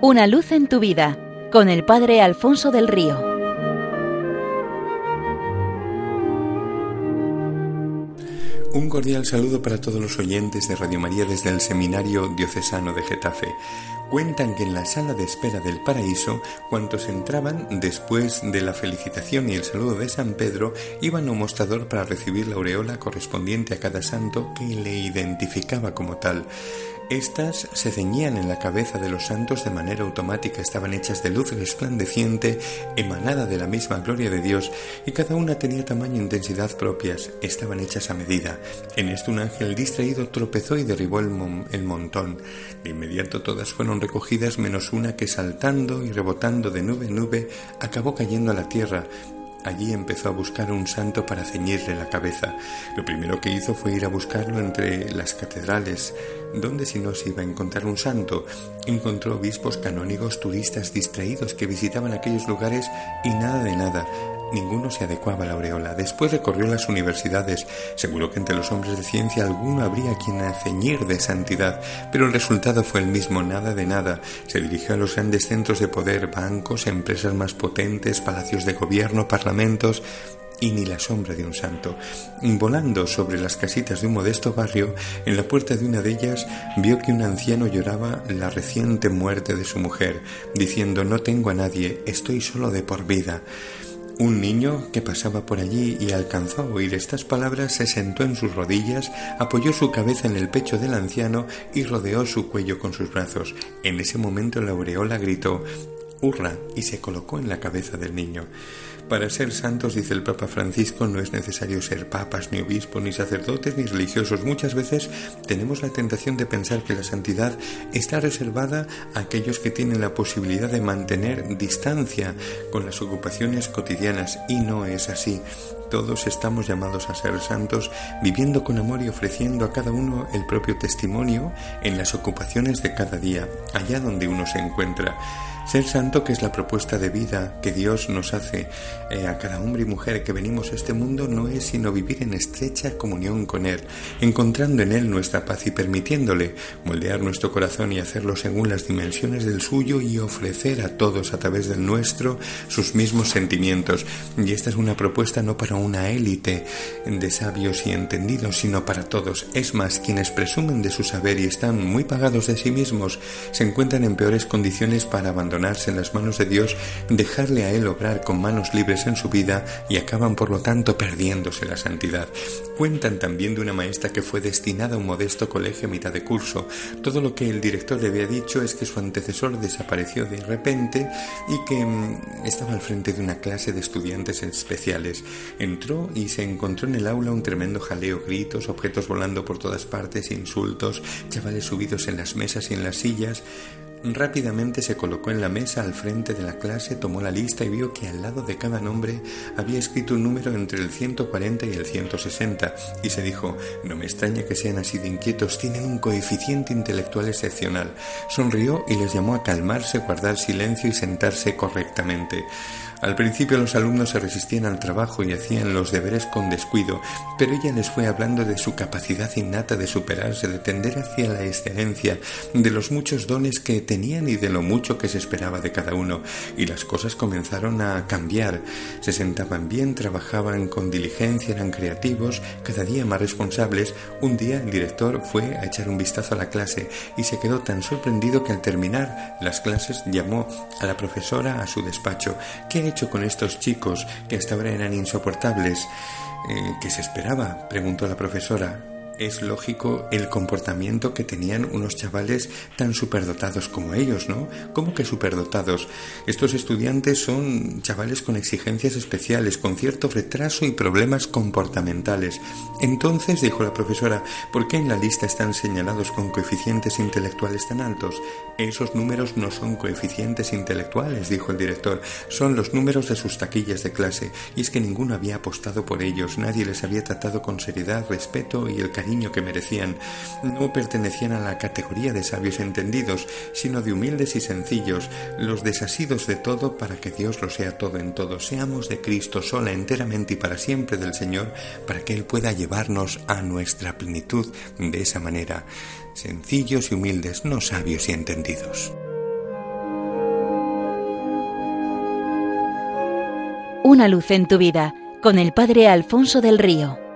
Una luz en tu vida con el Padre Alfonso del Río. Un cordial saludo para todos los oyentes de Radio María desde el Seminario Diocesano de Getafe. Cuentan que en la sala de espera del paraíso, cuantos entraban después de la felicitación y el saludo de San Pedro, iban a un mostrador para recibir la aureola correspondiente a cada santo que le identificaba como tal. Estas se ceñían en la cabeza de los santos de manera automática, estaban hechas de luz resplandeciente, emanada de la misma gloria de Dios, y cada una tenía tamaño e intensidad propias, estaban hechas a medida. En esto un ángel distraído tropezó y derribó el, el montón. De inmediato todas fueron recogidas menos una que saltando y rebotando de nube en nube acabó cayendo a la tierra, Allí empezó a buscar un santo para ceñirle la cabeza. Lo primero que hizo fue ir a buscarlo entre las catedrales. ¿Dónde si no se iba a encontrar un santo? Encontró obispos canónigos turistas distraídos que visitaban aquellos lugares y nada de nada. Ninguno se adecuaba a la aureola. Después recorrió las universidades. Seguro que entre los hombres de ciencia alguno habría quien ceñir de santidad, pero el resultado fue el mismo, nada de nada. Se dirigió a los grandes centros de poder, bancos, empresas más potentes, palacios de gobierno, parlamentos, y ni la sombra de un santo. Volando sobre las casitas de un modesto barrio, en la puerta de una de ellas vio que un anciano lloraba la reciente muerte de su mujer, diciendo No tengo a nadie, estoy solo de por vida. Un niño que pasaba por allí y alcanzó a oír estas palabras se sentó en sus rodillas, apoyó su cabeza en el pecho del anciano y rodeó su cuello con sus brazos. En ese momento la aureola gritó Hurra y se colocó en la cabeza del niño. Para ser santos, dice el Papa Francisco, no es necesario ser papas, ni obispos, ni sacerdotes, ni religiosos. Muchas veces tenemos la tentación de pensar que la santidad está reservada a aquellos que tienen la posibilidad de mantener distancia con las ocupaciones cotidianas y no es así. Todos estamos llamados a ser santos, viviendo con amor y ofreciendo a cada uno el propio testimonio en las ocupaciones de cada día, allá donde uno se encuentra. Ser santo, que es la propuesta de vida que Dios nos hace eh, a cada hombre y mujer que venimos a este mundo, no es sino vivir en estrecha comunión con Él, encontrando en Él nuestra paz y permitiéndole moldear nuestro corazón y hacerlo según las dimensiones del suyo y ofrecer a todos a través del nuestro sus mismos sentimientos. Y esta es una propuesta no para una élite de sabios y entendidos, sino para todos. Es más, quienes presumen de su saber y están muy pagados de sí mismos, se encuentran en peores condiciones para abandonar en las manos de Dios, dejarle a Él obrar con manos libres en su vida y acaban por lo tanto perdiéndose la santidad. Cuentan también de una maestra que fue destinada a un modesto colegio a mitad de curso. Todo lo que el director le había dicho es que su antecesor desapareció de repente y que mm, estaba al frente de una clase de estudiantes especiales. Entró y se encontró en el aula un tremendo jaleo, gritos, objetos volando por todas partes, insultos, chavales subidos en las mesas y en las sillas. Rápidamente se colocó en la mesa al frente de la clase, tomó la lista y vio que al lado de cada nombre había escrito un número entre el 140 y el 160 y se dijo, no me extraña que sean así de inquietos, tienen un coeficiente intelectual excepcional. Sonrió y les llamó a calmarse, guardar silencio y sentarse correctamente. Al principio los alumnos se resistían al trabajo y hacían los deberes con descuido, pero ella les fue hablando de su capacidad innata de superarse, de tender hacia la excelencia, de los muchos dones que tenían y de lo mucho que se esperaba de cada uno, y las cosas comenzaron a cambiar. Se sentaban bien, trabajaban con diligencia, eran creativos, cada día más responsables. Un día el director fue a echar un vistazo a la clase y se quedó tan sorprendido que al terminar las clases llamó a la profesora a su despacho hecho con estos chicos que hasta ahora eran insoportables? Eh, ¿Qué se esperaba? preguntó la profesora es lógico el comportamiento que tenían unos chavales tan superdotados como ellos, ¿no? ¿Cómo que superdotados? Estos estudiantes son chavales con exigencias especiales, con cierto retraso y problemas comportamentales. Entonces, dijo la profesora, ¿por qué en la lista están señalados con coeficientes intelectuales tan altos? Esos números no son coeficientes intelectuales, dijo el director, son los números de sus taquillas de clase, y es que ninguno había apostado por ellos, nadie les había tratado con seriedad, respeto y el cariño que merecían. No pertenecían a la categoría de sabios entendidos, sino de humildes y sencillos, los desasidos de todo para que Dios lo sea todo en todo. Seamos de Cristo sola, enteramente y para siempre del Señor, para que Él pueda llevarnos a nuestra plenitud de esa manera. Sencillos y humildes, no sabios y entendidos. Una luz en tu vida con el Padre Alfonso del Río.